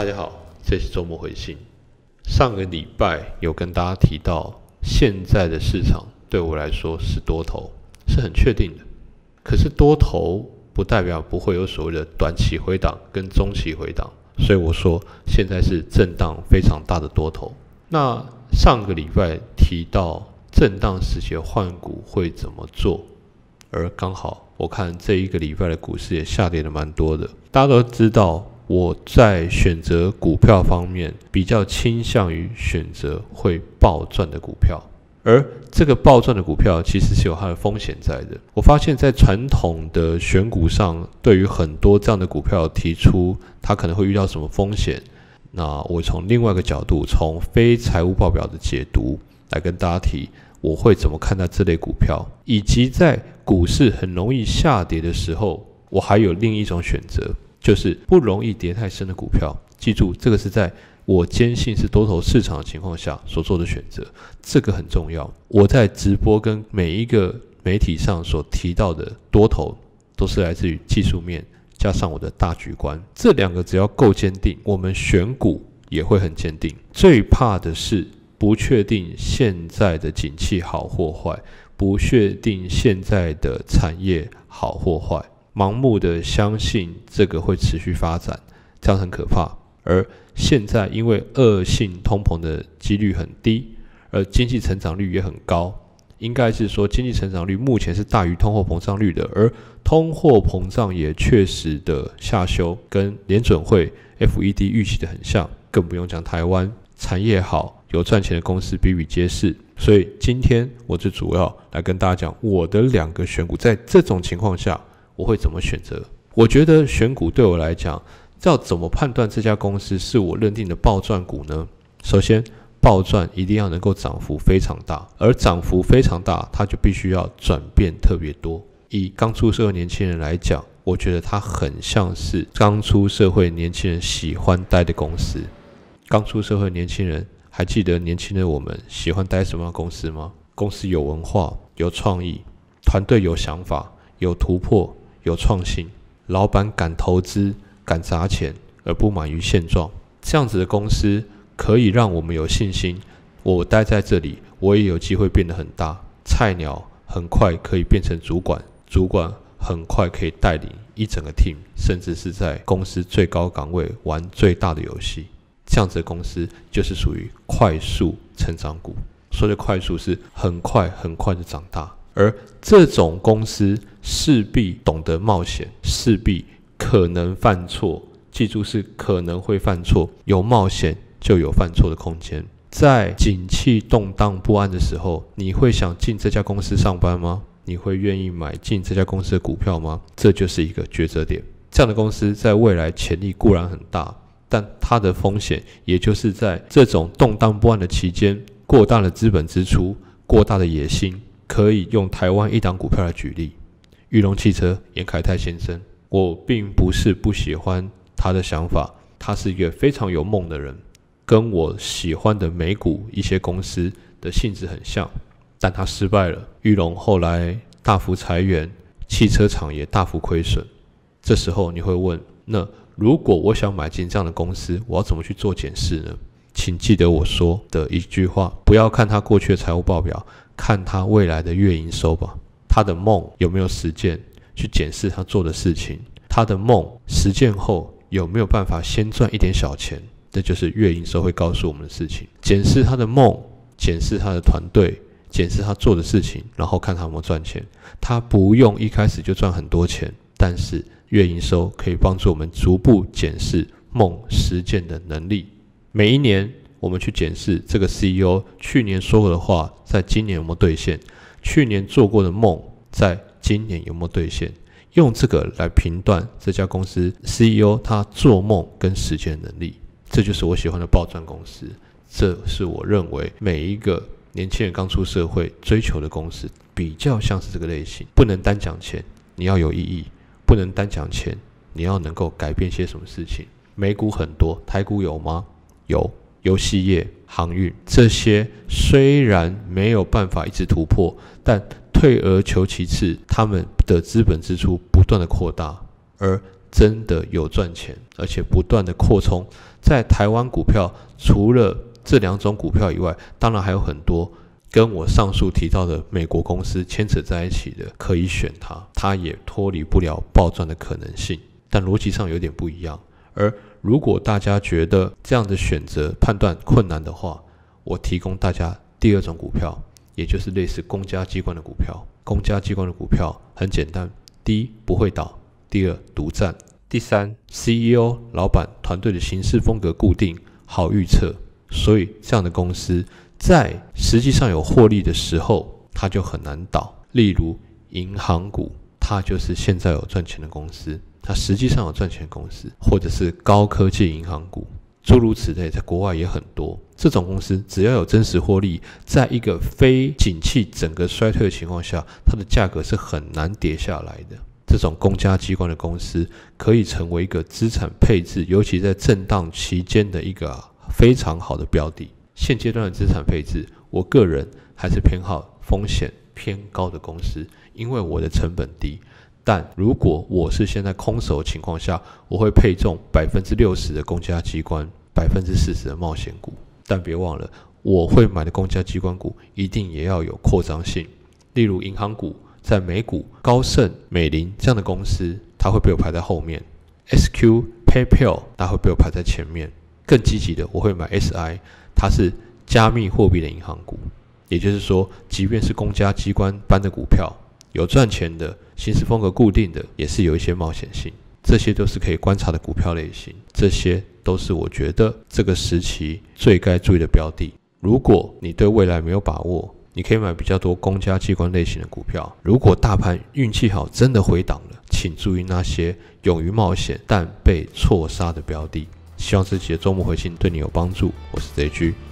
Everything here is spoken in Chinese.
大家好，这是周末回信。上个礼拜有跟大家提到，现在的市场对我来说是多头，是很确定的。可是多头不代表不会有所谓的短期回档跟中期回档，所以我说现在是震荡非常大的多头。那上个礼拜提到震荡时期换股会怎么做，而刚好我看这一个礼拜的股市也下跌的蛮多的。大家都知道。我在选择股票方面比较倾向于选择会暴赚的股票，而这个暴赚的股票其实是有它的风险在的。我发现，在传统的选股上，对于很多这样的股票提出它可能会遇到什么风险，那我从另外一个角度，从非财务报表的解读来跟大家提，我会怎么看待这类股票，以及在股市很容易下跌的时候，我还有另一种选择。就是不容易跌太深的股票，记住这个是在我坚信是多头市场的情况下所做的选择，这个很重要。我在直播跟每一个媒体上所提到的多头，都是来自于技术面加上我的大局观，这两个只要够坚定，我们选股也会很坚定。最怕的是不确定现在的景气好或坏，不确定现在的产业好或坏。盲目的相信这个会持续发展，这样很可怕。而现在因为恶性通膨的几率很低，而经济成长率也很高，应该是说经济成长率目前是大于通货膨胀率的，而通货膨胀也确实的下修，跟联准会 FED 预期的很像。更不用讲台湾产业好、有赚钱的公司比比皆是。所以今天我最主要来跟大家讲我的两个选股，在这种情况下。我会怎么选择？我觉得选股对我来讲，要怎么判断这家公司是我认定的暴赚股呢？首先，暴赚一定要能够涨幅非常大，而涨幅非常大，它就必须要转变特别多。以刚出社会年轻人来讲，我觉得它很像是刚出社会年轻人喜欢待的公司。刚出社会年轻人还记得年轻的我们喜欢待什么样的公司吗？公司有文化、有创意，团队有想法、有突破。有创新，老板敢投资、敢砸钱，而不满于现状，这样子的公司可以让我们有信心。我待在这里，我也有机会变得很大。菜鸟很快可以变成主管，主管很快可以带领一整个 team，甚至是在公司最高岗位玩最大的游戏。这样子的公司就是属于快速成长股。说的快速是很快很快的长大。而这种公司势必懂得冒险，势必可能犯错。记住，是可能会犯错。有冒险就有犯错的空间。在景气动荡不安的时候，你会想进这家公司上班吗？你会愿意买进这家公司的股票吗？这就是一个抉择点。这样的公司在未来潜力固然很大，但它的风险，也就是在这种动荡不安的期间，过大的资本支出，过大的野心。可以用台湾一档股票来举例，裕隆汽车严凯泰先生。我并不是不喜欢他的想法，他是一个非常有梦的人，跟我喜欢的美股一些公司的性质很像。但他失败了，裕隆后来大幅裁员，汽车厂也大幅亏损。这时候你会问：那如果我想买进这样的公司，我要怎么去做检视呢？请记得我说的一句话：不要看他过去的财务报表。看他未来的月营收吧，他的梦有没有实践？去检视他做的事情，他的梦实践后有没有办法先赚一点小钱？这就是月营收会告诉我们的事情。检视他的梦，检视他的团队，检视他做的事情，然后看他有没有赚钱。他不用一开始就赚很多钱，但是月营收可以帮助我们逐步检视梦实践的能力。每一年。我们去检视这个 CEO 去年说过的话，在今年有没有兑现？去年做过的梦，在今年有没有兑现？用这个来评断这家公司 CEO 他做梦跟实践能力，这就是我喜欢的暴赚公司。这是我认为每一个年轻人刚出社会追求的公司，比较像是这个类型。不能单讲钱，你要有意义；不能单讲钱，你要能够改变些什么事情。美股很多，台股有吗？有。游戏业、航运这些虽然没有办法一直突破，但退而求其次，他们的资本支出不断的扩大，而真的有赚钱，而且不断的扩充在台湾股票除了这两种股票以外，当然还有很多跟我上述提到的美国公司牵扯在一起的，可以选它，它也脱离不了暴赚的可能性，但逻辑上有点不一样。而如果大家觉得这样的选择判断困难的话，我提供大家第二种股票，也就是类似公家机关的股票。公家机关的股票很简单：第一，不会倒；第二，独占；第三，CEO 老板团队的行事风格固定，好预测。所以这样的公司在实际上有获利的时候，它就很难倒。例如银行股，它就是现在有赚钱的公司。它实际上有赚钱公司，或者是高科技银行股，诸如此类，在国外也很多。这种公司只要有真实获利，在一个非景气、整个衰退的情况下，它的价格是很难跌下来的。这种公家机关的公司可以成为一个资产配置，尤其在震荡期间的一个非常好的标的。现阶段的资产配置，我个人还是偏好风险偏高的公司，因为我的成本低。但如果我是现在空手情况下，我会配重百分之六十的公家机关，百分之四十的冒险股。但别忘了，我会买的公家机关股一定也要有扩张性。例如银行股，在美股高盛、美林这样的公司，它会被我排在后面；SQ、PayPal 它会被我排在前面。更积极的，我会买 SI，它是加密货币的银行股。也就是说，即便是公家机关般的股票。有赚钱的，行事风格固定的，也是有一些冒险性，这些都是可以观察的股票类型，这些都是我觉得这个时期最该注意的标的。如果你对未来没有把握，你可以买比较多公家机关类型的股票。如果大盘运气好，真的回档了，请注意那些勇于冒险但被错杀的标的。希望这期的周末回信对你有帮助。我是 J G。